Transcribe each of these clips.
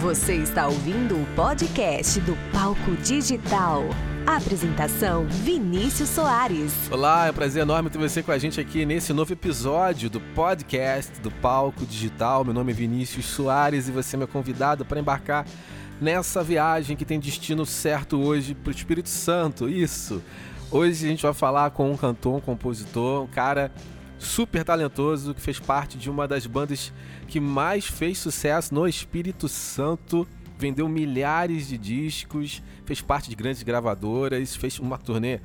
Você está ouvindo o podcast do Palco Digital. Apresentação Vinícius Soares. Olá, é um prazer enorme ter você com a gente aqui nesse novo episódio do podcast do Palco Digital. Meu nome é Vinícius Soares e você é meu convidado para embarcar nessa viagem que tem destino certo hoje para o Espírito Santo. Isso. Hoje a gente vai falar com um cantor, um compositor, um cara super talentoso que fez parte de uma das bandas que mais fez sucesso no Espírito Santo. Vendeu milhares de discos, fez parte de grandes gravadoras, fez uma turnê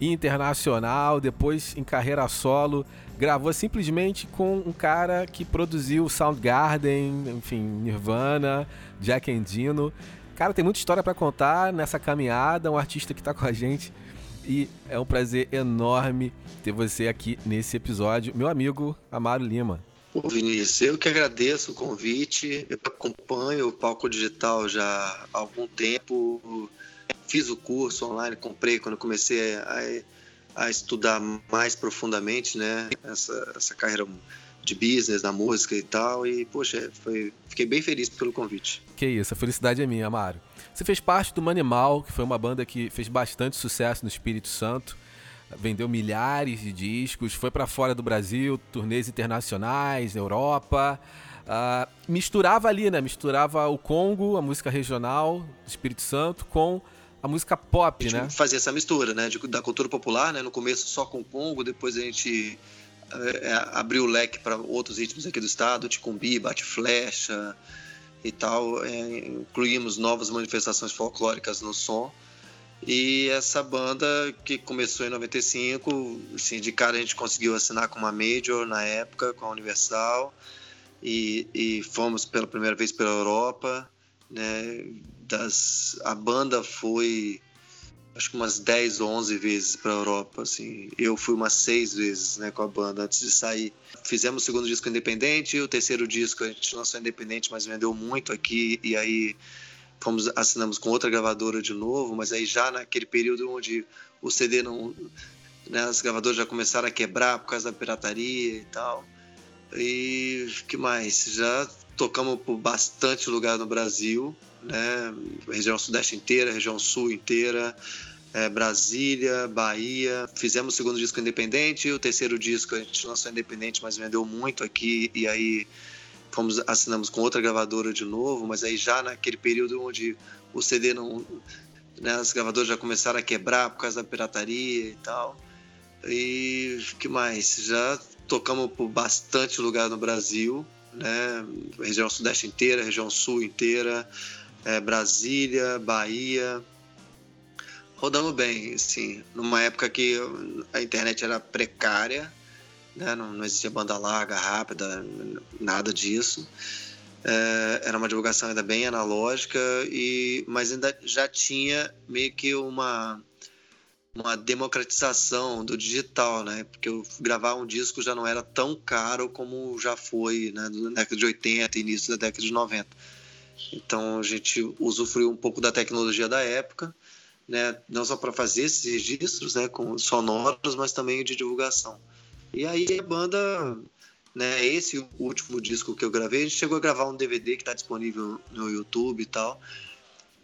internacional, depois em carreira solo, gravou simplesmente com um cara que produziu Soundgarden, enfim, Nirvana, Jack Endino. Cara, tem muita história para contar nessa caminhada, um artista que está com a gente e é um prazer enorme ter você aqui nesse episódio, meu amigo Amaro Lima. Ô Vinícius, eu que agradeço o convite, eu acompanho o Palco Digital já há algum tempo, fiz o curso online, comprei quando comecei a, a estudar mais profundamente, né, essa, essa carreira de business, na música e tal, e poxa, foi, fiquei bem feliz pelo convite. Que isso, a felicidade é minha, Amaro. Você fez parte do Manimal, que foi uma banda que fez bastante sucesso no Espírito Santo vendeu milhares de discos, foi para fora do Brasil, turnês internacionais, Europa. Uh, misturava ali, né? Misturava o Congo, a música regional do Espírito Santo, com a música pop, a gente né? Fazia essa mistura, né? Da cultura popular, né? No começo só com o Congo, depois a gente é, abriu o leque para outros ritmos aqui do estado, Ticumbi, Bate Flecha e tal. É, incluímos novas manifestações folclóricas no som. E essa banda que começou em 95, assim, de cara a gente conseguiu assinar com uma major na época, com a Universal, e, e fomos pela primeira vez pela Europa. Né? Das, a banda foi acho que umas 10 ou 11 vezes para a Europa, assim. Eu fui umas 6 vezes, né, com a banda antes de sair. Fizemos o segundo disco independente, o terceiro disco a gente lançou independente, mas vendeu muito aqui e aí fomos assinamos com outra gravadora de novo, mas aí já naquele período onde o CD não, né, as gravadoras já começaram a quebrar por causa da pirataria e tal. E que mais? Já tocamos por bastante lugar no Brasil, né? Região Sudeste inteira, região Sul inteira, é, Brasília, Bahia. Fizemos o segundo disco independente, o terceiro disco a gente lançou independente, mas vendeu muito aqui e aí fomos assinamos com outra gravadora de novo, mas aí já naquele período onde o CD não, né, as gravadoras já começaram a quebrar por causa da pirataria e tal. E que mais? Já tocamos por bastante lugar no Brasil, né? Região Sudeste inteira, região Sul inteira, é, Brasília, Bahia. Rodamos bem, assim, numa época que a internet era precária, né? não, não existia banda larga, rápida, nada disso. É, era uma divulgação ainda bem analógica, e, mas ainda já tinha meio que uma, uma democratização do digital, né? Porque gravar um disco já não era tão caro como já foi né? na década de 80 início da década de 90. Então a gente usufruiu um pouco da tecnologia da época, né? não só para fazer esses registros né? com sonoros, mas também de divulgação. E aí a banda, né, esse último disco que eu gravei, a gente chegou a gravar um DVD que está disponível no YouTube e tal.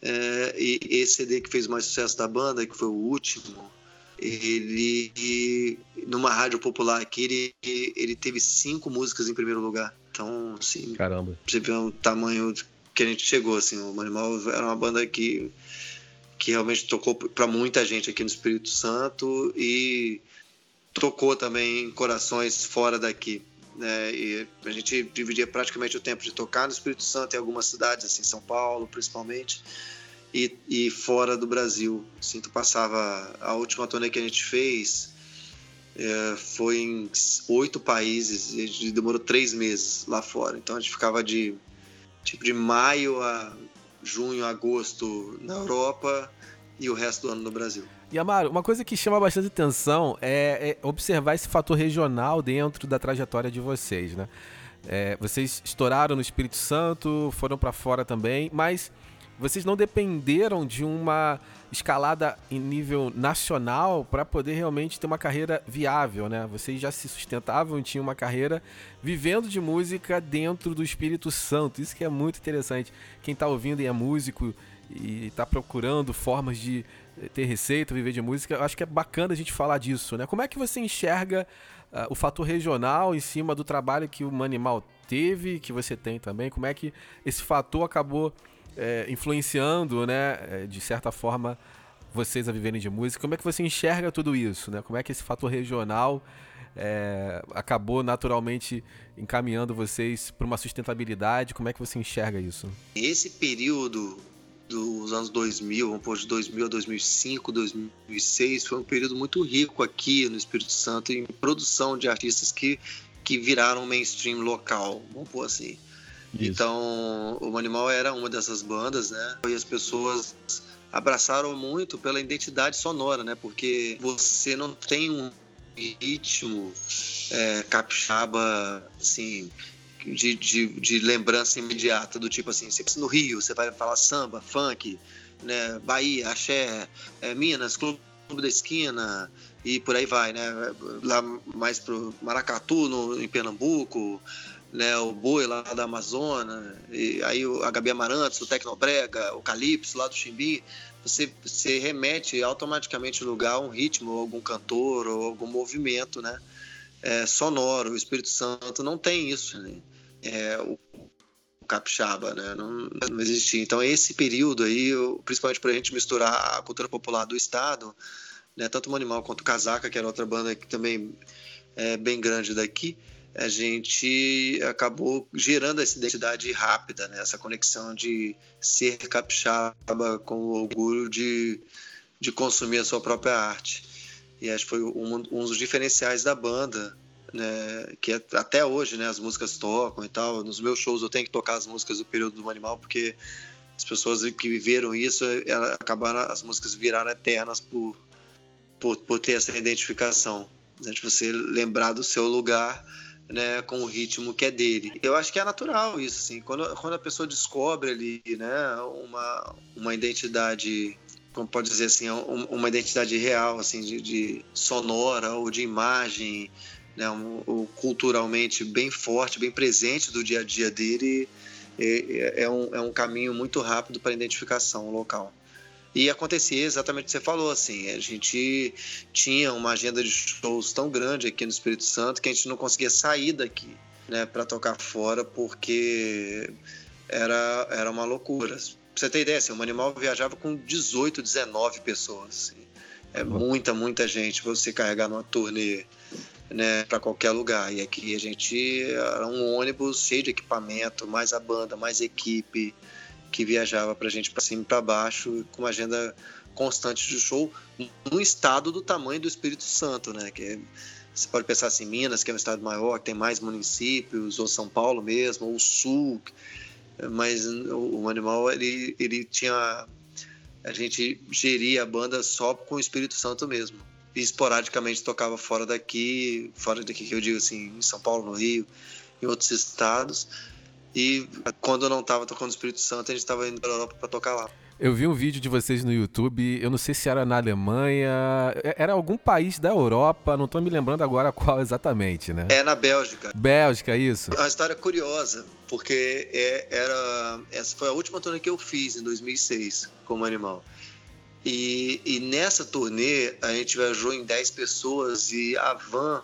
É, e esse CD que fez mais sucesso da banda, que foi o último, ele numa rádio popular aqui, ele, ele teve cinco músicas em primeiro lugar. Então, assim, caramba, você vê o tamanho que a gente chegou, assim, o Animal era uma banda que que realmente tocou para muita gente aqui no Espírito Santo e tocou também em corações fora daqui. Né? E a gente dividia praticamente o tempo de tocar no Espírito Santo em algumas cidades, assim, São Paulo principalmente, e, e fora do Brasil. Assim, passava a última turnê que a gente fez é, foi em oito países e a gente demorou três meses lá fora. Então a gente ficava de tipo de maio a junho, agosto na Europa e o resto do ano no Brasil. E Amaro, uma coisa que chama bastante atenção é, é observar esse fator regional dentro da trajetória de vocês, né? É, vocês estouraram no Espírito Santo, foram para fora também, mas vocês não dependeram de uma escalada em nível nacional para poder realmente ter uma carreira viável, né? Vocês já se sustentavam e tinham uma carreira vivendo de música dentro do Espírito Santo. Isso que é muito interessante. Quem está ouvindo e é músico e está procurando formas de ter receita, viver de música, eu acho que é bacana a gente falar disso, né? Como é que você enxerga uh, o fator regional em cima do trabalho que o Manimal teve, que você tem também? Como é que esse fator acabou é, influenciando, né, é, de certa forma, vocês a viverem de música. Como é que você enxerga tudo isso, né? Como é que esse fator regional é, acabou naturalmente encaminhando vocês para uma sustentabilidade? Como é que você enxerga isso? Esse período dos anos 2000, vamos pôr de 2000 a 2005, 2006, foi um período muito rico aqui no Espírito Santo em produção de artistas que, que viraram mainstream local, vamos pôr assim. Isso. Então, o Animal era uma dessas bandas, né? E as pessoas abraçaram muito pela identidade sonora, né? Porque você não tem um ritmo é, capixaba, assim, de, de, de, lembrança imediata, do tipo assim, você no Rio, você vai falar samba, funk, né? Bahia, axé, é, Minas, Clube da Esquina e por aí vai, né? Lá mais pro Maracatu, no, em Pernambuco, né, o Boi lá da Amazônia, e aí a Gabi Amarantos, o Tecnobrega, o Calypso lá do Chimbi, você, você remete automaticamente no lugar um ritmo, algum cantor ou algum movimento, né, é, sonoro. O Espírito Santo não tem isso, né? É, o, capixaba, né, não, não existia. Então esse período aí, principalmente para a gente misturar a cultura popular do estado, né, tanto o Animal quanto o Casaca, que era outra banda que também é bem grande daqui, a gente acabou gerando essa identidade rápida, né? essa conexão de ser capixaba com o orgulho de, de consumir a sua própria arte. E acho que foi um, um dos diferenciais da banda, né? que é, até hoje né, as músicas tocam e tal. Nos meus shows eu tenho que tocar as músicas do período do animal, porque as pessoas que viveram isso acabaram, as músicas viraram eternas por, por, por ter essa identificação, né? de você lembrar do seu lugar né, com o ritmo que é dele. Eu acho que é natural isso, assim. Quando, quando a pessoa descobre ali, né, uma, uma identidade, como pode dizer assim, uma identidade real, assim, de, de sonora ou de imagem, né, um, culturalmente bem forte, bem presente do dia a dia dele, é, é, um, é um caminho muito rápido para a identificação local. E acontecia exatamente o que você falou, assim, a gente tinha uma agenda de shows tão grande aqui no Espírito Santo que a gente não conseguia sair daqui, né, para tocar fora, porque era, era uma loucura. Pra você ter ideia, assim, o Animal viajava com 18, 19 pessoas, assim. É muita, muita gente você carregar numa turnê, né, para qualquer lugar. E aqui a gente era um ônibus cheio de equipamento, mais a banda, mais equipe, que viajava para a gente para cima e para baixo, com uma agenda constante de show, num estado do tamanho do Espírito Santo, né? Que é, você pode pensar assim, Minas, que é um estado maior, que tem mais municípios, ou São Paulo mesmo, ou Sul, mas o, o Animal, ele, ele tinha... A gente geria a banda só com o Espírito Santo mesmo. E esporadicamente tocava fora daqui, fora daqui que eu digo assim, em São Paulo, no Rio, em outros estados e quando eu não estava tocando no Espírito Santo, a gente estava indo para Europa para tocar lá. Eu vi um vídeo de vocês no YouTube, eu não sei se era na Alemanha, é, era algum país da Europa, não estou me lembrando agora qual exatamente, né? É na Bélgica. Bélgica, isso. É uma história curiosa, porque é, era, essa foi a última turnê que eu fiz em 2006 como animal. E, e nessa turnê a gente viajou em 10 pessoas e a van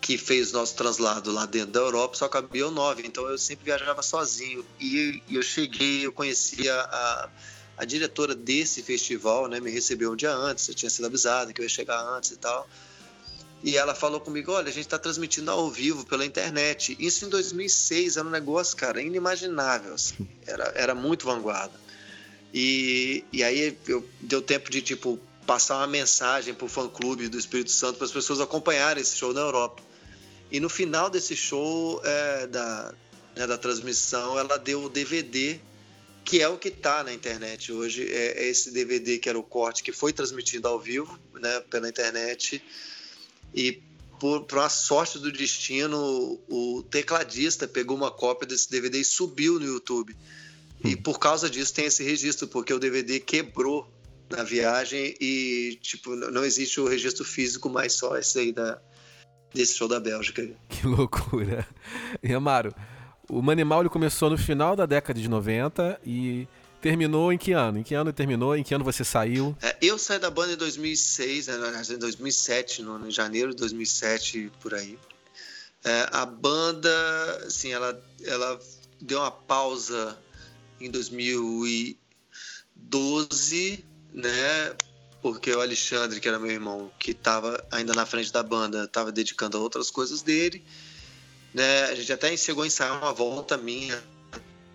que fez nosso translado lá dentro da Europa só cabia nove, então eu sempre viajava sozinho. E eu cheguei, eu conhecia a, a diretora desse festival, né, me recebeu um dia antes, eu tinha sido avisado que eu ia chegar antes e tal. E ela falou comigo: olha, a gente está transmitindo ao vivo pela internet. Isso em 2006 era um negócio, cara, inimaginável. Assim. Era, era muito vanguarda. E, e aí eu, deu tempo de, tipo, passar uma mensagem para o fã-clube do Espírito Santo para as pessoas acompanharem esse show na Europa. E no final desse show é, da, né, da transmissão, ela deu o DVD, que é o que está na internet hoje. É, é, esse DVD que era o corte que foi transmitido ao vivo né, pela internet. E por, por uma sorte do destino, o tecladista pegou uma cópia desse DVD e subiu no YouTube. E por causa disso tem esse registro, porque o DVD quebrou na viagem e, tipo, não existe o registro físico, mas só esse aí da, desse show da Bélgica. Que loucura. E Amaro, o Manimal ele começou no final da década de 90 e terminou em que ano? Em que ano terminou? Em que ano você saiu? É, eu saí da banda em 2006, né, em 2007, no, em janeiro de 2007, por aí. É, a banda, assim, ela, ela deu uma pausa em 2012, né? Porque o Alexandre, que era meu irmão, que estava ainda na frente da banda, estava dedicando a outras coisas dele. Né? A gente até chegou a ensaiar uma volta minha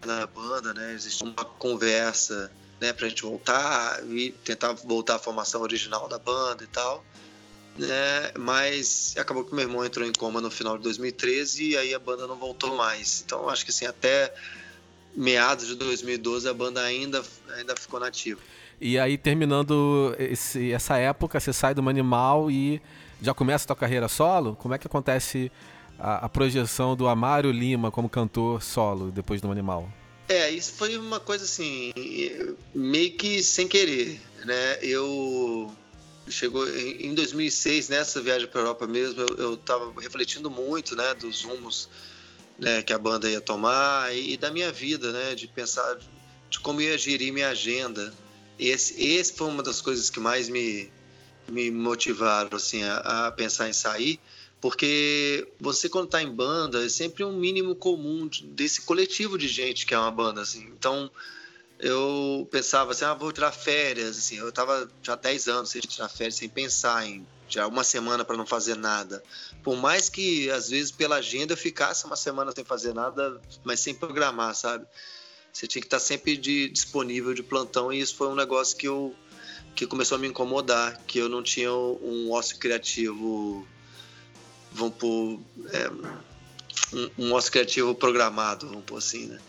na banda, né? Existe uma conversa, né, pra gente voltar e tentar voltar à formação original da banda e tal. Né? Mas acabou que meu irmão entrou em coma no final de 2013 e aí a banda não voltou mais. Então acho que assim, até meados de 2012 a banda ainda, ainda ficou nativa. E aí, terminando esse, essa época, você sai do Manimal e já começa a tua carreira solo? Como é que acontece a, a projeção do Amário Lima como cantor solo depois do Manimal? É, isso foi uma coisa assim, meio que sem querer, né? Eu chegou em 2006 nessa viagem para Europa mesmo, eu, estava refletindo muito, né, dos rumos né, que a banda ia tomar e, e, da minha vida, né, de pensar de como ia gerir minha agenda. Esse, esse foi uma das coisas que mais me, me motivaram assim a, a pensar em sair porque você quando está em banda é sempre um mínimo comum desse coletivo de gente que é uma banda assim então eu pensava assim ah vou tirar férias assim eu estava já 10 anos sem tirar férias sem pensar em já uma semana para não fazer nada por mais que às vezes pela agenda eu ficasse uma semana sem fazer nada mas sem programar sabe você tinha que estar sempre de, disponível de plantão e isso foi um negócio que eu que começou a me incomodar que eu não tinha um ócio criativo vamos pôr, é, um, um ócio criativo programado, vamos pôr assim, né?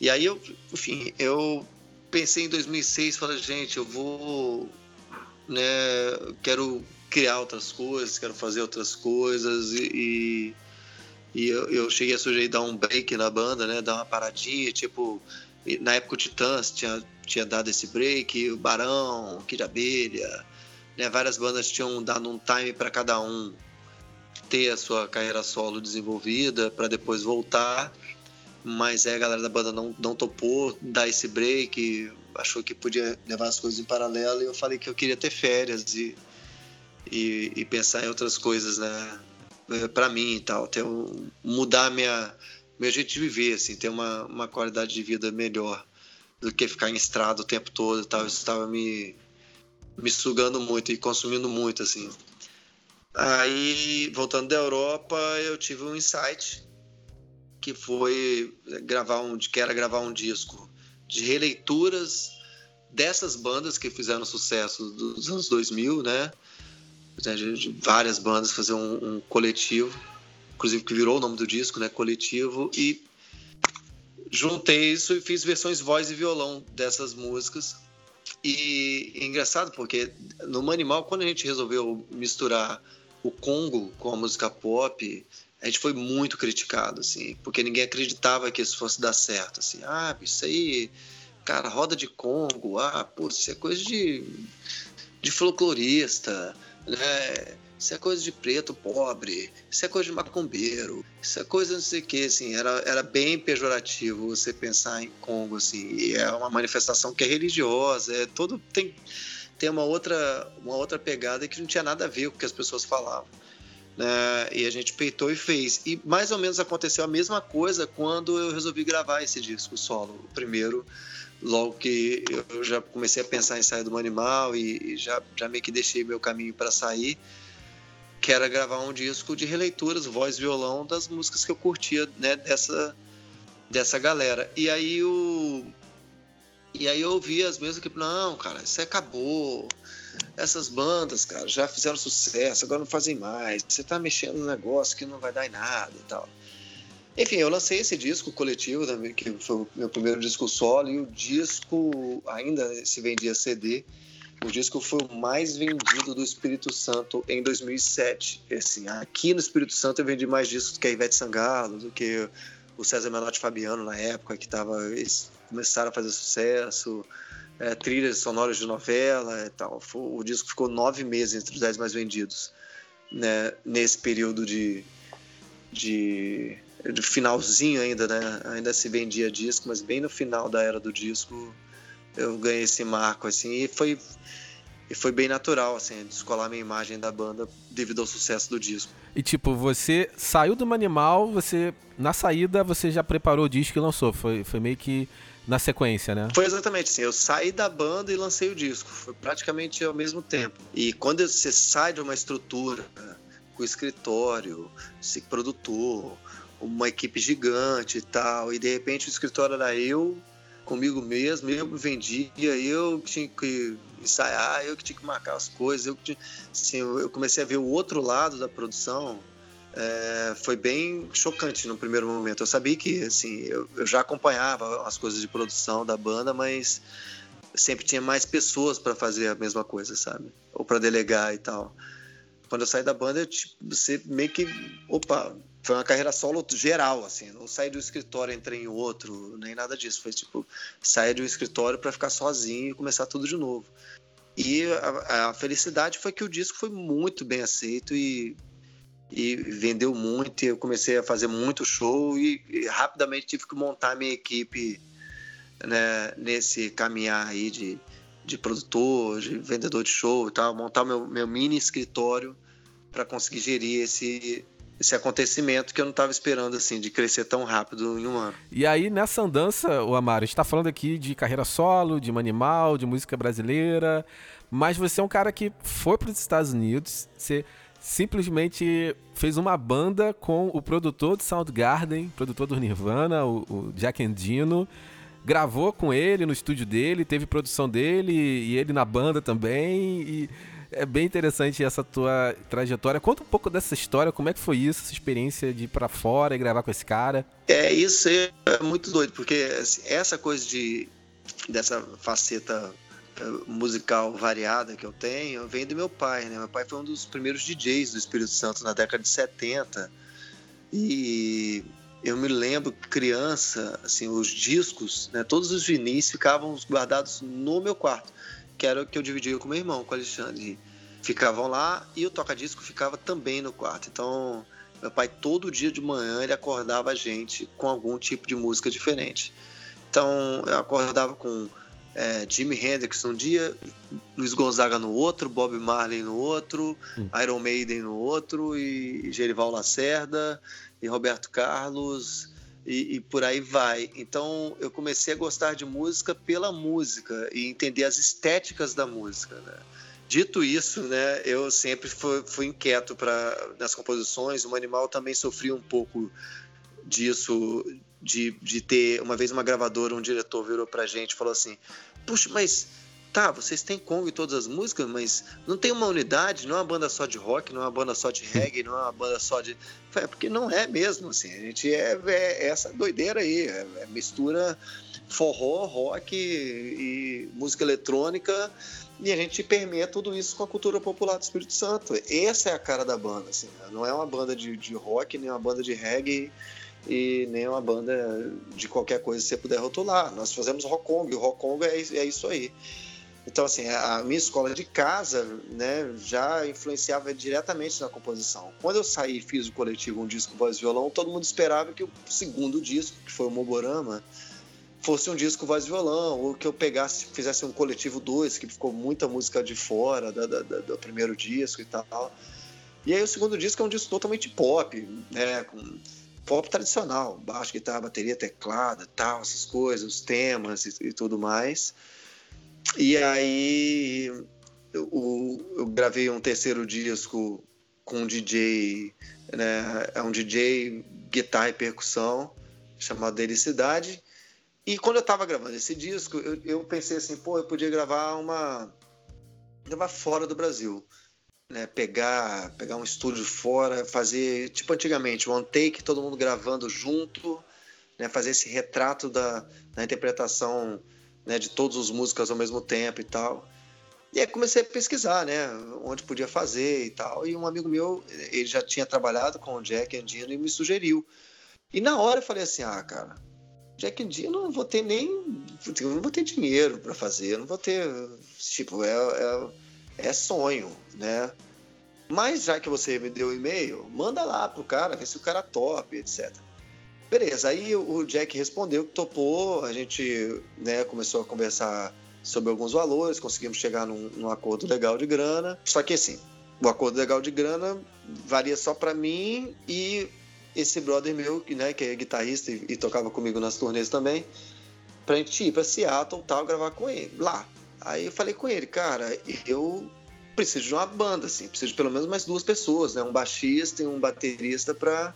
E aí eu, enfim, eu pensei em 2006, falei, gente, eu vou, né, quero criar outras coisas, quero fazer outras coisas e, e eu, eu cheguei a sugerir dar um break na banda, né, dar uma paradinha, tipo, na época o Titãs tinha, tinha dado esse break, o Barão, Kid Abelha, né, várias bandas tinham dado um time para cada um ter a sua carreira solo desenvolvida para depois voltar. Mas é, a galera da banda não, não topou dar esse break, achou que podia levar as coisas em paralelo. E eu falei que eu queria ter férias e, e, e pensar em outras coisas, né? É, para mim e tal. Ter um, mudar minha, meu jeito de viver, assim, ter uma, uma qualidade de vida melhor do que ficar em estrada o tempo todo e tal. Isso estava me, me sugando muito e consumindo muito, assim. Aí, voltando da Europa, eu tive um insight que foi gravar um, que era gravar um disco de releituras dessas bandas que fizeram sucesso dos anos 2000, né? De várias bandas fazer um, um coletivo, inclusive que virou o nome do disco, né? Coletivo e juntei isso e fiz versões voz e violão dessas músicas. E é engraçado porque no Manimal, quando a gente resolveu misturar o Congo com a música pop, a gente foi muito criticado, assim, porque ninguém acreditava que isso fosse dar certo, assim, ah, isso aí, cara, roda de Congo, ah, pô, isso é coisa de, de folclorista, né, isso é coisa de preto pobre, isso é coisa de macumbeiro, isso é coisa não sei o que, assim, era, era bem pejorativo você pensar em Congo, assim, e é uma manifestação que é religiosa, é todo, tem tem uma outra, uma outra pegada que não tinha nada a ver com o que as pessoas falavam. Né? E a gente peitou e fez. E mais ou menos aconteceu a mesma coisa quando eu resolvi gravar esse disco solo. O primeiro, logo que eu já comecei a pensar em sair do animal e, e já, já meio que deixei meu caminho para sair, que era gravar um disco de releituras, voz, violão, das músicas que eu curtia né, dessa, dessa galera. E aí o e aí eu ouvi as mesmas que, não, cara, isso acabou. Essas bandas, cara, já fizeram sucesso, agora não fazem mais. Você tá mexendo no negócio que não vai dar em nada e tal. Enfim, eu lancei esse disco coletivo, também, que foi o meu primeiro disco solo, e o disco ainda se vendia CD. O disco foi o mais vendido do Espírito Santo em 2007. Assim, aqui no Espírito Santo eu vendi mais discos do que a Ivete Sangalo, do que o César Menotti Fabiano na época, que tava, eles começaram a fazer sucesso, é, trilhas sonoras de novela e tal. O disco ficou nove meses entre os dez mais vendidos, né, nesse período de, de, finalzinho ainda, né? Ainda se vendia disco, mas bem no final da era do disco eu ganhei esse marco, assim, e foi e foi bem natural, assim, descolar minha imagem da banda devido ao sucesso do disco. E tipo, você saiu do Manimal, você na saída você já preparou o disco e lançou, foi, foi meio que na sequência, né? Foi exatamente assim. Eu saí da banda e lancei o disco. Foi praticamente ao mesmo tempo. E quando você sai de uma estrutura com escritório, produtor, uma equipe gigante e tal, e de repente o escritório era eu comigo mesmo, eu vendia, eu que tinha que ensaiar, eu que tinha que marcar as coisas, eu que tinha, assim, eu comecei a ver o outro lado da produção. É, foi bem chocante no primeiro momento. Eu sabia que, assim, eu, eu já acompanhava as coisas de produção da banda, mas sempre tinha mais pessoas para fazer a mesma coisa, sabe? Ou para delegar e tal. Quando eu saí da banda, eu, tipo, você meio que, opa, foi uma carreira solo geral, assim. Não saí do escritório, entrei em outro, nem nada disso. Foi tipo, sair do escritório para ficar sozinho e começar tudo de novo. E a, a, felicidade foi que o disco foi muito bem aceito e, e vendeu muito. E eu comecei a fazer muito show e, e rapidamente tive que montar minha equipe né, nesse caminhar aí de, de produtor, de vendedor de show e tal. Montar meu, meu mini escritório para conseguir gerir esse esse acontecimento que eu não estava esperando assim de crescer tão rápido em um ano. E aí nessa andança, o Amaro, a gente está falando aqui de carreira solo, de animal, de música brasileira, mas você é um cara que foi para os Estados Unidos, você simplesmente fez uma banda com o produtor do Soundgarden, produtor do Nirvana, o, o Jack Endino, gravou com ele no estúdio dele, teve produção dele e ele na banda também e é bem interessante essa tua trajetória. Conta um pouco dessa história, como é que foi isso, essa experiência de ir pra fora e gravar com esse cara? É, isso é muito doido, porque assim, essa coisa de dessa faceta eh, musical variada que eu tenho vem do meu pai, né? Meu pai foi um dos primeiros DJs do Espírito Santo na década de 70 e eu me lembro criança, assim, os discos, né, todos os vinis ficavam guardados no meu quarto que era o que eu dividia com meu irmão, com o Alexandre. Ficavam lá e o toca-disco ficava também no quarto. Então, meu pai todo dia de manhã ele acordava a gente com algum tipo de música diferente. Então, eu acordava com é, Jimi Hendrix num dia, Luiz Gonzaga no outro, Bob Marley no outro, hum. Iron Maiden no outro, e Gerival Lacerda, e Roberto Carlos, e, e, por aí vai. Então eu comecei a gostar de música pela música e entender as estéticas da música. Né? Dito isso, né, eu sempre fui, fui inquieto para nas composições. O Animal também sofria um pouco disso, de, de ter uma vez uma gravadora, um diretor virou para gente e falou assim: puxa, mas tá, vocês têm Congo em todas as músicas, mas não tem uma unidade, não é uma banda só de rock, não é uma banda só de reggae, não é uma banda só de. É porque não é mesmo, assim. A gente é, é essa doideira aí, é, é mistura forró, rock e, e música eletrônica e a gente permeia tudo isso com a cultura popular do Espírito Santo. Essa é a cara da banda, assim. Né? Não é uma banda de, de rock, nem uma banda de reggae e nem uma banda de qualquer coisa que você puder rotular. Nós fazemos rock kong, o rock kong é, é isso aí. Então, assim, a minha escola de casa né, já influenciava diretamente na composição. Quando eu saí e fiz o coletivo Um Disco Voz e Violão, todo mundo esperava que o segundo disco, que foi o Moborama, fosse um disco voz e violão, ou que eu pegasse, fizesse um coletivo 2, que ficou muita música de fora da, da, da, do primeiro disco e tal. E aí o segundo disco é um disco totalmente pop, né, com pop tradicional, baixo, guitarra, bateria, teclado, tal, essas coisas, os temas e, e tudo mais. E aí eu, eu gravei um terceiro disco com um DJ, né, é um DJ guitarra e percussão, chamado Delicidade. E quando eu estava gravando esse disco, eu, eu, pensei assim, pô, eu podia gravar uma gravar fora do Brasil, né? Pegar, pegar um estúdio fora, fazer tipo antigamente, one take, todo mundo gravando junto, né? Fazer esse retrato da, da interpretação né, de todas as músicas ao mesmo tempo e tal. E aí comecei a pesquisar, né, onde podia fazer e tal. E um amigo meu, ele já tinha trabalhado com o Jack Andino e me sugeriu. E na hora eu falei assim, ah, cara, Jack and Jill não vou ter nem. não vou ter dinheiro para fazer, não vou ter. Tipo, é, é, é, sonho, né? Mas já que você me deu o e-mail, manda lá pro cara, vê se o cara top, etc. Beleza, aí o Jack respondeu que topou, a gente né, começou a conversar sobre alguns valores, conseguimos chegar num, num acordo legal de grana. Só que assim, o acordo legal de grana varia só para mim e esse brother meu, né, que é guitarrista e, e tocava comigo nas turnês também, pra gente ir pra Seattle tal, gravar com ele, lá. Aí eu falei com ele, cara, eu preciso de uma banda, assim, preciso de pelo menos mais duas pessoas, né, um baixista e um baterista pra,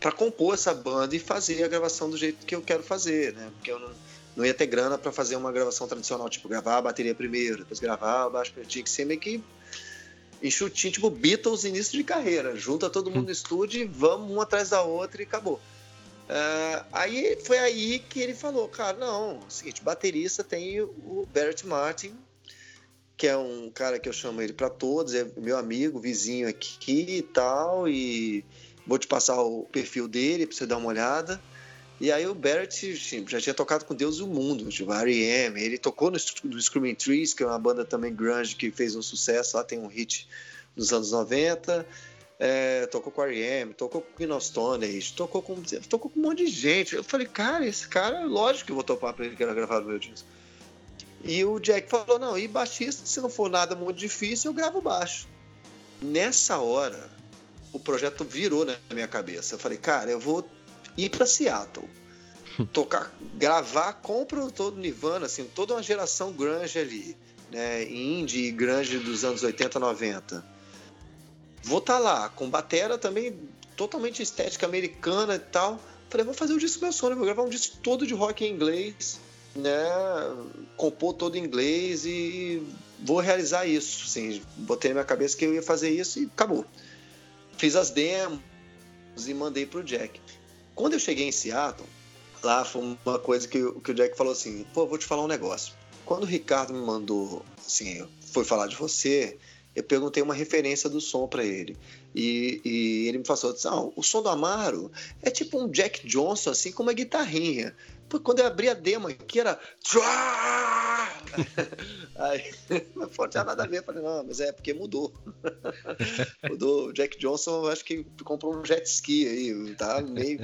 pra compor essa banda e fazer a gravação do jeito que eu quero fazer, né, porque eu não, não ia ter grana para fazer uma gravação tradicional, tipo, gravar a bateria primeiro, depois gravar o baixo, tinha que ser meio que enxutinho, tipo Beatles início de carreira. Junta todo mundo no estúdio e vamos um atrás da outra e acabou. Uh, aí foi aí que ele falou, cara, não, é o seguinte, baterista tem o Barrett Martin, que é um cara que eu chamo ele para todos, é meu amigo, vizinho aqui e tal, e vou te passar o perfil dele para você dar uma olhada. E aí o Barrett já tinha tocado com Deus e o Mundo, tipo R.E.M., ele tocou no, no Screaming Trees, que é uma banda também grunge que fez um sucesso, lá tem um hit nos anos 90, é, tocou com R.E.M., tocou com Queen of Stone Age, tocou com, tocou com um monte de gente. Eu falei, cara, esse cara, lógico que eu vou topar pra ele que era gravar o meu disco. E o Jack falou, não, e baixista, se não for nada muito difícil, eu gravo baixo. Nessa hora, o projeto virou na minha cabeça. Eu falei, cara, eu vou ir para Seattle. Tocar, gravar com o produtor do Nirvana, assim, toda uma geração grunge ali, né? Indie e grunge dos anos 80, 90. Vou estar tá lá, com batera também totalmente estética americana e tal. Falei, vou fazer o disco meu sonho, vou gravar um disco todo de rock em inglês, né? Compor todo em inglês e vou realizar isso. Assim, botei na minha cabeça que eu ia fazer isso e acabou. Fiz as demos e mandei pro Jack. Quando eu cheguei em Seattle, lá foi uma coisa que, que o Jack falou assim: pô, vou te falar um negócio. Quando o Ricardo me mandou, assim, foi falar de você, eu perguntei uma referência do som para ele. E, e, ele me falou assim: ah, o som do Amaro é tipo um Jack Johnson, assim, com uma guitarrinha. Quando eu abri a demo aqui era. Aí, não tinha nada a ver. Eu falei, não, mas é porque mudou. mudou. O Jack Johnson, acho que comprou um jet ski aí, tá meio.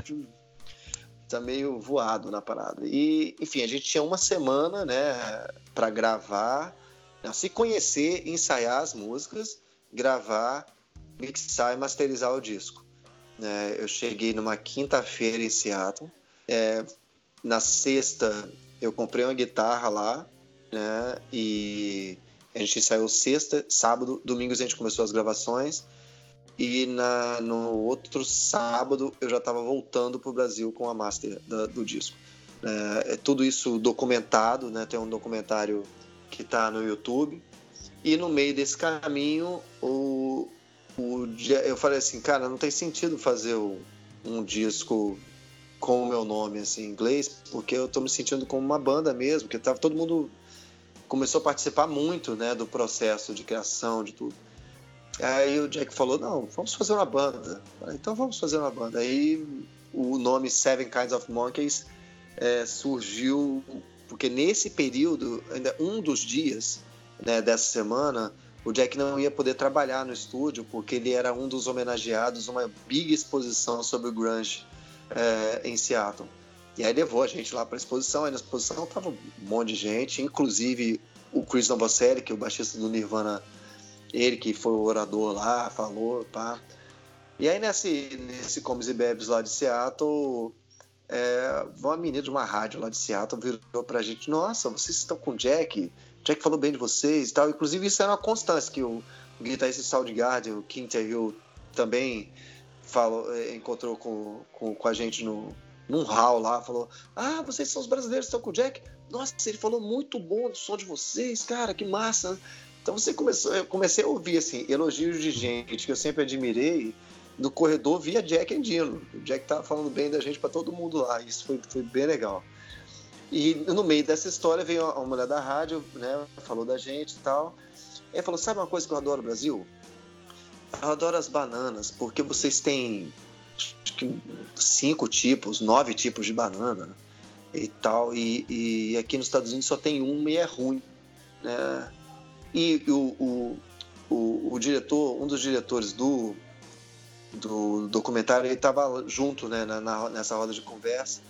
tá meio voado na parada. E, enfim, a gente tinha uma semana, né, para gravar, se conhecer, ensaiar as músicas, gravar, mixar e masterizar o disco. É, eu cheguei numa quinta-feira em Seattle. É, na sexta, eu comprei uma guitarra lá, né? E a gente saiu sexta, sábado, domingos a gente começou as gravações. E na, no outro sábado eu já estava voltando para o Brasil com a master da, do disco. É, é, tudo isso documentado, né? Tem um documentário que está no YouTube. E no meio desse caminho, o, o, eu falei assim, cara, não tem sentido fazer um disco com o meu nome assim, em inglês, porque eu estou me sentindo como uma banda mesmo, porque tava todo mundo começou a participar muito, né, do processo de criação, de tudo. Aí o Jack falou: Não, vamos fazer uma banda. Falei, então vamos fazer uma banda. Aí o nome Seven Kinds of Monkeys é, surgiu porque nesse período, ainda um dos dias né, dessa semana, o Jack não ia poder trabalhar no estúdio porque ele era um dos homenageados uma big exposição sobre o grunge é, em Seattle. E aí levou a gente lá para a exposição. Aí na exposição tava um monte de gente, inclusive o Chris Novoselic, que é o baixista do Nirvana, ele que foi o orador lá, falou, pá. E aí nesse, nesse Comes e Bebes lá de Seattle, é, uma menina de uma rádio lá de Seattle virou pra gente, nossa, vocês estão com o Jack? Jack falou bem de vocês e tal. Inclusive isso era uma constância que o, guitarrista Soundgarden, o King Hill, também falou, é, encontrou com, com, com a gente no, num hall lá, falou: Ah, vocês são os brasileiros estão com o Jack? Nossa, ele falou muito bom do som de vocês, cara, que massa. Então você começou, eu comecei a ouvir assim, elogios de gente que eu sempre admirei no corredor via Jack Endino. O Jack tava falando bem da gente para todo mundo lá, isso foi, foi bem legal. E no meio dessa história veio uma mulher da rádio, né, falou da gente e tal. Ele falou: Sabe uma coisa que eu adoro Brasil? Eu adoro as bananas, porque vocês têm cinco tipos, nove tipos de banana e tal. E, e, aqui nos Estados Unidos só tem uma e é ruim. Né? E o, o, o, o diretor, um dos diretores do, do documentário, ele estava junto né, na, nessa roda de conversa.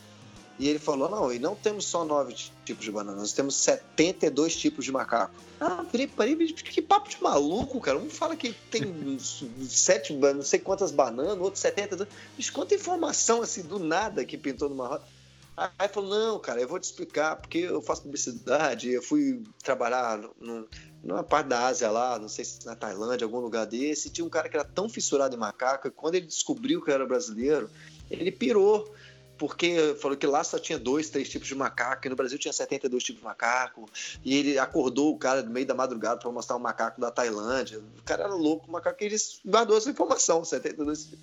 E ele falou: não, e não temos só nove tipos de banana, nós temos 72 tipos de macaco. Ah, peraí, que papo de maluco, cara. Um fala que tem sete, não sei quantas bananas, outro 72. Mas quanta informação assim do nada que pintou numa roda. Aí falou: não, cara, eu vou te explicar, porque eu faço publicidade, eu fui trabalhar no, numa parte da Ásia lá, não sei se na Tailândia, algum lugar desse, tinha um cara que era tão fissurado em macaco, e quando ele descobriu que era brasileiro, ele pirou porque falou que lá só tinha dois, três tipos de macaco, e no Brasil tinha 72 tipos de macaco, e ele acordou o cara no meio da madrugada para mostrar um macaco da Tailândia. O cara era louco, o macaco, ele guardou essa informação, 72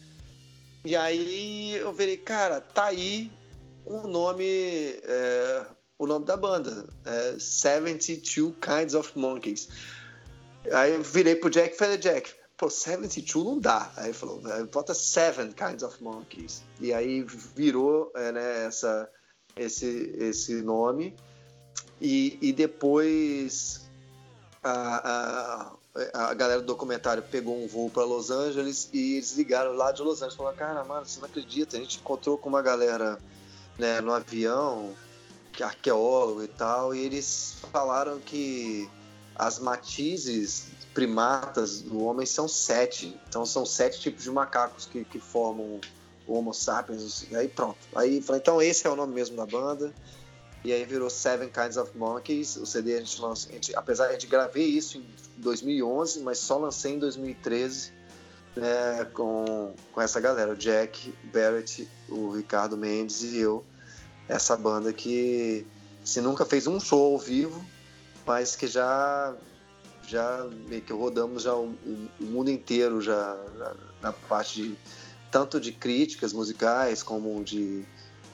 E aí eu falei, cara, tá aí o nome, é, o nome da banda, é 72 Kinds of Monkeys. Aí eu virei pro Jack e falei, Jack, pô, 72 não dá. Aí ele falou, bota Seven Kinds of Monkeys. E aí virou é, né, essa, esse, esse nome. E, e depois a, a, a galera do documentário pegou um voo para Los Angeles e eles ligaram lá de Los Angeles. Falaram, cara, mano, você não acredita, a gente encontrou com uma galera né, no avião, que arqueólogo e tal, e eles falaram que as matizes primatas do homem são sete. Então são sete tipos de macacos que, que formam o Homo sapiens. Aí pronto. Aí falei, então esse é o nome mesmo da banda. E aí virou Seven Kinds of Monkeys. O CD a gente lançou, a gente, apesar de gravei isso em 2011, mas só lancei em 2013 né, com, com essa galera, o Jack, Barrett, o Ricardo Mendes e eu. Essa banda que se nunca fez um show ao vivo, mas que já já meio que rodamos já o, o mundo inteiro já na, parte de tanto de críticas musicais como de,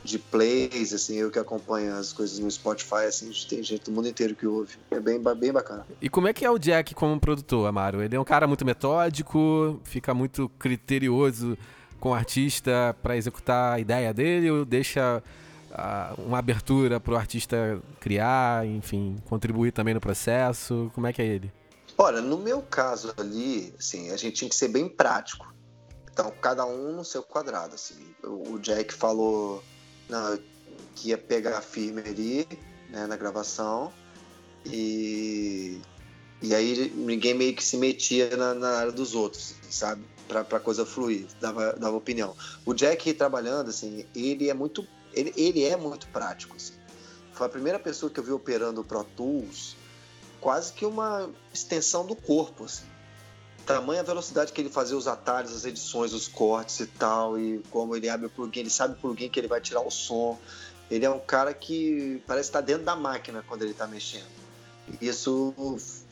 de plays, assim, eu que acompanho as coisas no Spotify, assim, tem gente do mundo inteiro que ouve. É bem, bem bacana. E como é que é o Jack como produtor, Amaro? Ele é um cara muito metódico, fica muito criterioso com o artista para executar a ideia dele ou deixa uma abertura para o artista criar, enfim, contribuir também no processo? Como é que é ele? Olha, no meu caso ali, assim, a gente tinha que ser bem prático. Então, cada um no seu quadrado, assim. O Jack falou não, que ia pegar firme ali, né, na gravação. E, e aí ninguém meio que se metia na, na área dos outros, sabe? Pra, pra coisa fluir, dava, dava opinião. O Jack trabalhando, assim, ele é muito, ele, ele é muito prático, assim. Foi a primeira pessoa que eu vi operando o Pro Tools quase que uma extensão do corpo, assim. Tamanha velocidade que ele fazia os atalhos, as edições, os cortes e tal, e como ele abre o plugin, ele sabe o plugin que ele vai tirar o som. Ele é um cara que parece estar dentro da máquina quando ele está mexendo. Isso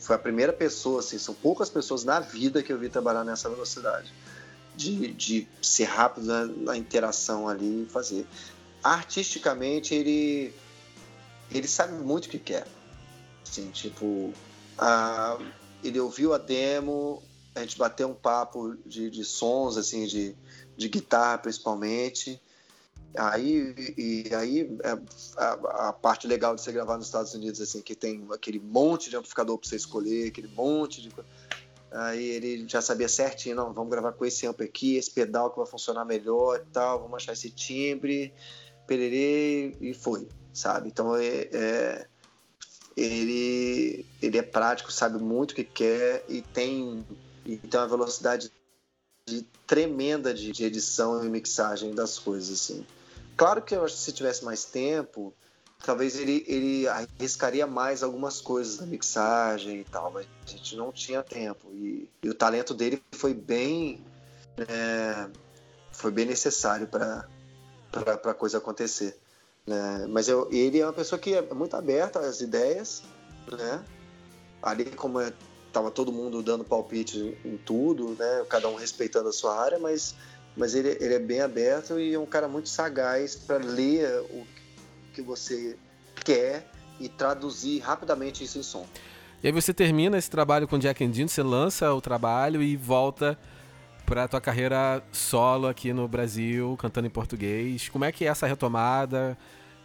foi a primeira pessoa, assim, são poucas pessoas na vida que eu vi trabalhar nessa velocidade. De, de ser rápido na, na interação ali e fazer. Artisticamente, ele, ele sabe muito o que quer. Assim, tipo, a, ele ouviu a demo, a gente bateu um papo de, de sons, assim, de, de guitarra principalmente. Aí, e aí é, a, a, parte legal de você gravar nos Estados Unidos, assim, que tem aquele monte de amplificador para você escolher, aquele monte de. Aí ele já sabia certinho, não, vamos gravar com esse amp aqui, esse pedal que vai funcionar melhor e tal, vamos achar esse timbre, pererê, e foi, sabe? Então é, é ele, ele é prático, sabe muito o que quer e tem, e tem uma velocidade de, tremenda de, de, edição e mixagem das coisas. Assim. Claro que eu acho que se tivesse mais tempo, talvez ele, ele arriscaria mais algumas coisas na mixagem e tal, mas a gente não tinha tempo. E, e o talento dele foi bem. É, foi bem necessário para a coisa acontecer. Né? Mas eu, ele é uma pessoa que é muito aberta às ideias, né? Ali como estava é, todo mundo dando palpite em tudo, né? Cada um respeitando a sua área, mas, mas ele, ele é bem aberto e é um cara muito sagaz para ler o que você quer e traduzir rapidamente isso em som. E aí você termina esse trabalho com Jack Dean, você lança o trabalho e volta para tua carreira solo aqui no Brasil, cantando em português. Como é que é essa retomada?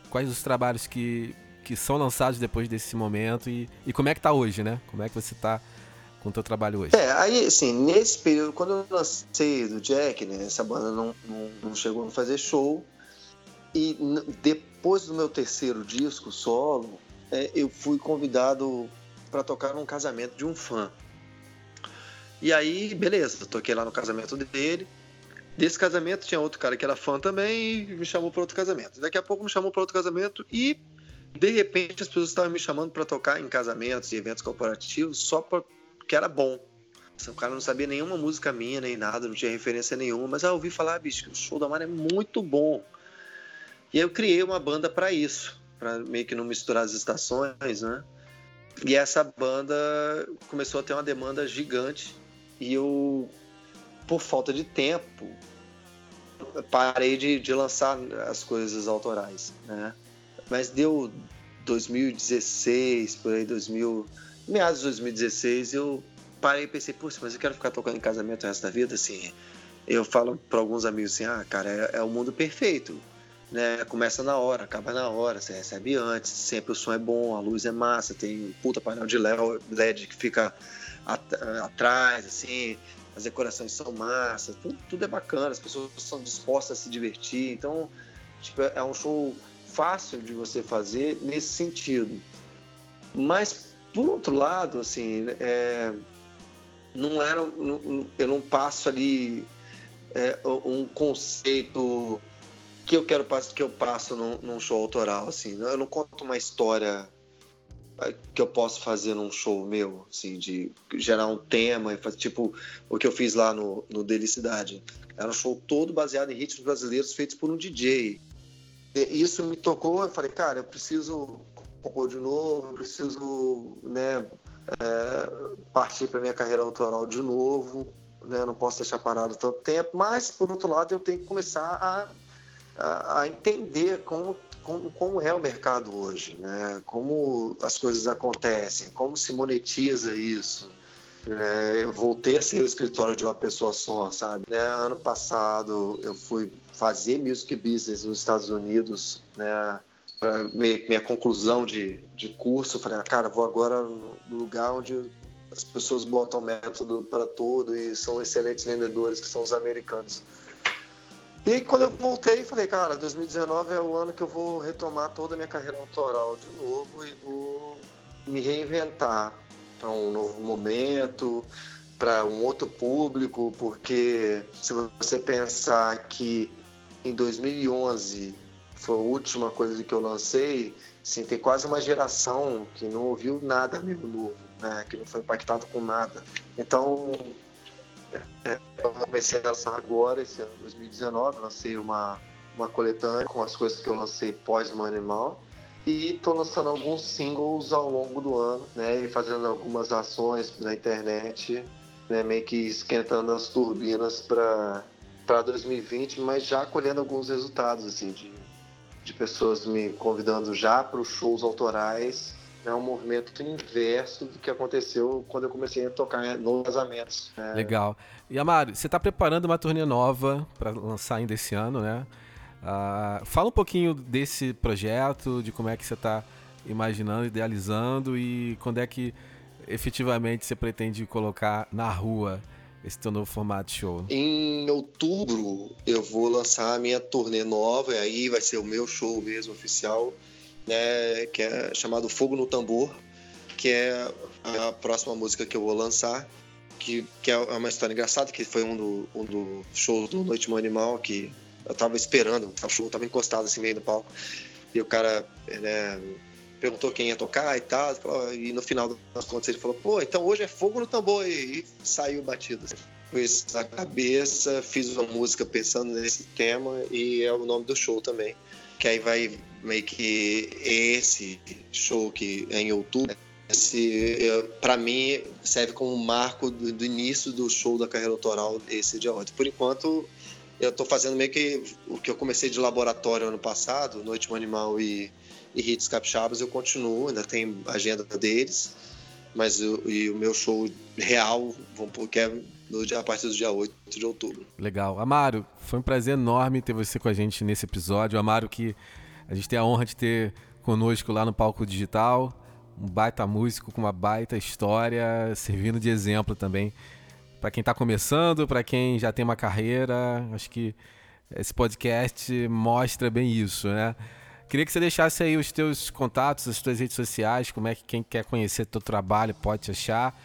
Quais os trabalhos que, que são lançados depois desse momento e, e como é que tá hoje, né? Como é que você tá com o teu trabalho hoje? É, aí, assim, nesse período, quando eu lancei do Jack, né, essa banda não, não, não chegou a fazer show, e depois do meu terceiro disco solo, é, eu fui convidado para tocar num casamento de um fã. E aí, beleza, toquei lá no casamento dele. Desse casamento tinha outro cara que era fã também e me chamou para outro casamento. Daqui a pouco me chamou para outro casamento e de repente as pessoas estavam me chamando para tocar em casamentos e eventos corporativos só porque era bom. O cara não sabia nenhuma música minha, nem nada, não tinha referência nenhuma, mas eu ouvi falar, bicho, o show da Mara é muito bom. E aí eu criei uma banda para isso, para meio que não misturar as estações, né? E essa banda começou a ter uma demanda gigante e eu, por falta de tempo, parei de, de lançar as coisas autorais, né? Mas deu 2016, por aí, 2000, meados de 2016, eu parei e pensei, putz, mas eu quero ficar tocando em casamento o resto da vida, assim. Eu falo para alguns amigos assim, ah, cara, é, é o mundo perfeito né? Começa na hora, acaba na hora, você recebe antes, sempre o som é bom, a luz é massa, tem um puta painel de LED que fica at atrás, assim, as decorações são massa, tudo, tudo, é bacana, as pessoas são dispostas a se divertir, então tipo, é um show fácil de você fazer nesse sentido. Mas por outro lado, assim, é, não era, não, eu não passo ali é, um conceito que eu quero que eu passo num, num, show autoral, assim. Eu não conto uma história que eu posso fazer num show meu, assim, de gerar um tema e fazer, tipo, o que eu fiz lá no, no Delicidade. Era um show todo baseado em ritmos brasileiros feitos por um DJ. E isso me tocou, eu falei, cara, eu preciso compor de novo, eu preciso, né, é, partir para minha carreira autoral de novo, né, não posso deixar parado tanto tempo, mas, por outro lado, eu tenho que começar a a, entender como, como, como, é o mercado hoje, né? como as coisas acontecem, como se monetiza isso. É, eu voltei a ser o escritório de uma pessoa só, sabe? Né? Ano passado eu fui fazer music business nos Estados Unidos, né? Pra minha, minha conclusão de, de curso, falei, ah, cara, vou agora no lugar onde as pessoas botam método para tudo e são excelentes vendedores, que são os americanos. E quando eu voltei, falei, cara, 2019 é o ano que eu vou retomar toda a minha carreira autoral de novo e vou me reinventar para um novo momento, para um outro público, porque se você pensar que em 2011 foi a última coisa que eu lancei, assim, tem quase uma geração que não ouviu nada mesmo novo, né? que não foi impactado com nada. Então, eu comecei a lançar agora, esse ano 2019, lancei uma, uma coletânea com as coisas que eu lancei pós o Animal. E estou lançando alguns singles ao longo do ano, né? E fazendo algumas ações na internet, né? Meio que esquentando as turbinas para para 2020, mas já colhendo alguns resultados, assim, de, de pessoas me convidando já para os shows autorais é um movimento inverso do que aconteceu quando eu comecei a tocar nos casamentos. É... Legal. E Amaro, você está preparando uma turnê nova para lançar ainda esse ano, né? Uh, fala um pouquinho desse projeto, de como é que você está imaginando, idealizando e quando é que efetivamente você pretende colocar na rua esse teu novo formato de show? Em outubro eu vou lançar a minha turnê nova, e aí vai ser o meu show mesmo oficial né, que é chamado Fogo no Tambor, que é a próxima música que eu vou lançar, que, que é uma história engraçada, que foi um, do, um dos shows do Noite Mão Animal, que eu tava esperando, o show tava encostado assim meio no palco, e o cara né, perguntou quem ia tocar e tal, e no final das contas ele falou, pô, então hoje é Fogo no Tambor, e, e saiu batido. Assim. Pus a cabeça, fiz uma música pensando nesse tema, e é o nome do show também que aí vai meio que esse show que é em outubro, esse para mim serve como marco do, do, início do show da carreira autoral esse de ontem. Por enquanto eu estou fazendo meio que o que eu comecei de laboratório ano passado, Noite Animal e, e Hits Capixabas, eu continuo, ainda tem agenda deles, mas o, e o meu show real, que é no dia, a partir do dia 8 de outubro. Legal. Amaro, foi um prazer enorme ter você com a gente nesse episódio. Amaro, que a gente tem a honra de ter conosco lá no palco digital. Um baita músico com uma baita história, servindo de exemplo também para quem está começando, para quem já tem uma carreira. Acho que esse podcast mostra bem isso, né? Queria que você deixasse aí os teus contatos, as tuas redes sociais, como é que quem quer conhecer teu trabalho pode te achar.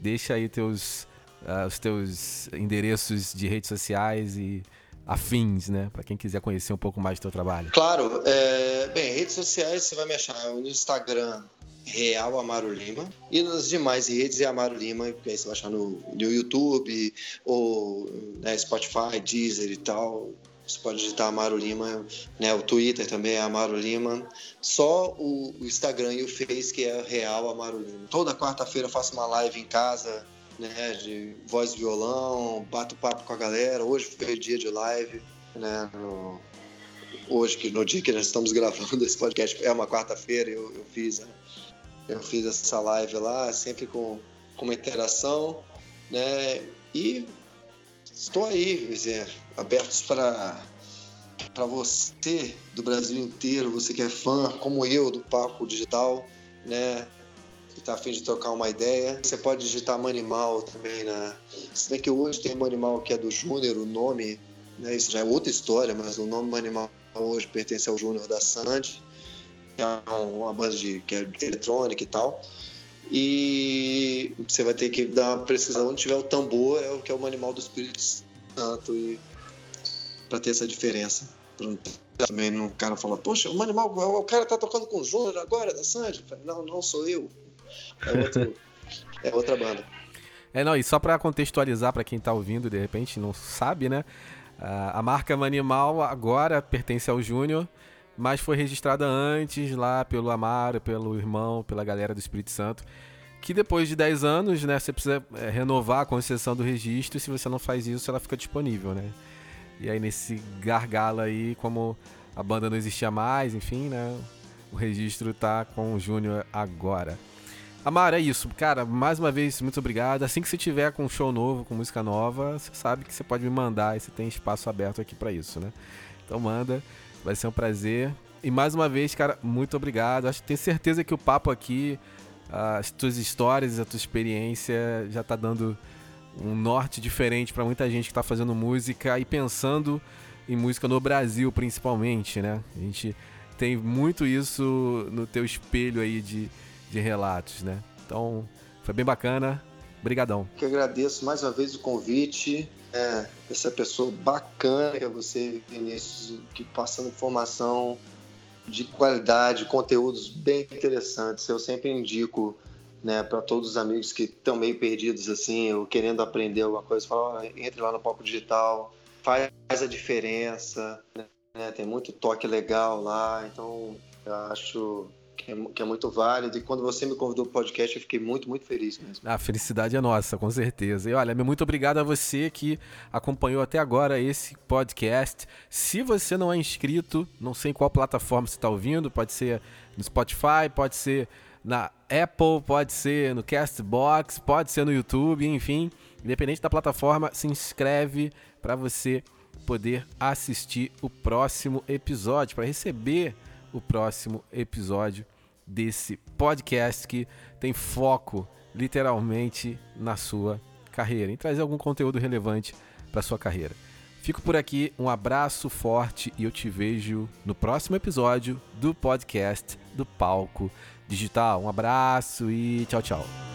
Deixa aí teus, uh, os teus endereços de redes sociais e afins, né? Para quem quiser conhecer um pouco mais do teu trabalho. Claro. É... Bem, redes sociais você vai me achar no Instagram, Real Amaro Lima. E nas demais redes é Amaro Lima, aí você vai achar no, no YouTube, ou né, Spotify, Deezer e tal. Você pode digitar Amaro Lima, né? O Twitter também é Amaro Lima. Só o, o Instagram e o Face que é Real Amaro Lima. Toda quarta-feira eu faço uma live em casa, né? De voz e violão, bato papo com a galera. Hoje foi dia de live, né? No, hoje, que no dia que nós estamos gravando esse podcast, é uma quarta-feira, eu, eu fiz eu fiz essa live lá, sempre com, com uma interação, né? E estou aí, dizer, abertos para para você do Brasil inteiro, você que é fã, como eu, do Papo Digital, né? Está afim de trocar uma ideia. Você pode digitar Manimal também, né? Se bem que hoje tem Manimal que é do Júnior, o nome, né? Isso já é outra história, mas o nome Manimal hoje pertence ao Júnior da Sandy, que é uma banda de, que é eletrônica e tal. E você vai ter que dar uma precisão onde tiver o tambor, é o que é o animal do Espírito Santo, e para ter essa diferença. Também o cara fala, poxa, o animal, o cara tá tocando com o Júnior agora, da Sandy? Não, não sou eu. É, outro, é outra banda. É, não, e só para contextualizar para quem tá ouvindo, de repente não sabe, né? A marca Manimal agora pertence ao Júnior, mas foi registrada antes lá pelo Amaro, pelo irmão, pela galera do Espírito Santo. Que depois de 10 anos, né, você precisa é, renovar a concessão do registro, e se você não faz isso, ela fica disponível, né? E aí nesse gargalo aí, como a banda não existia mais, enfim, né? O registro tá com o Júnior agora. Amaro, é isso. Cara, mais uma vez, muito obrigado. Assim que você tiver com um show novo, com música nova, você sabe que você pode me mandar e você tem espaço aberto aqui para isso, né? Então manda. Vai ser um prazer. E mais uma vez, cara, muito obrigado. Acho que tenho certeza que o papo aqui, as tuas histórias, a tua experiência já tá dando um norte diferente para muita gente que tá fazendo música e pensando em música no Brasil, principalmente, né? A gente tem muito isso no teu espelho aí de, de relatos, né? Então, foi bem bacana. Obrigadão. Que agradeço mais uma vez o convite. É, essa pessoa bacana que é você, Vinícius, que passando informação de qualidade, conteúdos bem interessantes. Eu sempre indico né, para todos os amigos que estão meio perdidos assim, ou querendo aprender alguma coisa, fala, entre lá no palco digital, faz a diferença, né, tem muito toque legal lá, então eu acho que é, que é, muito válido. E quando você me convidou para o podcast, eu fiquei muito, muito feliz mesmo. A felicidade é nossa, com certeza. E olha, muito obrigado a você que acompanhou até agora esse podcast. Se você não é inscrito, não sei em qual plataforma você está ouvindo, pode ser no Spotify, pode ser na Apple, pode ser no Castbox, pode ser no YouTube, enfim. Independente da plataforma, se inscreve para você poder assistir o próximo episódio, para receber o próximo episódio desse podcast que tem foco literalmente na sua carreira, em trazer algum conteúdo relevante para sua carreira. Fico por aqui, um abraço forte e eu te vejo no próximo episódio do podcast do Palco Digital. Um abraço e tchau, tchau.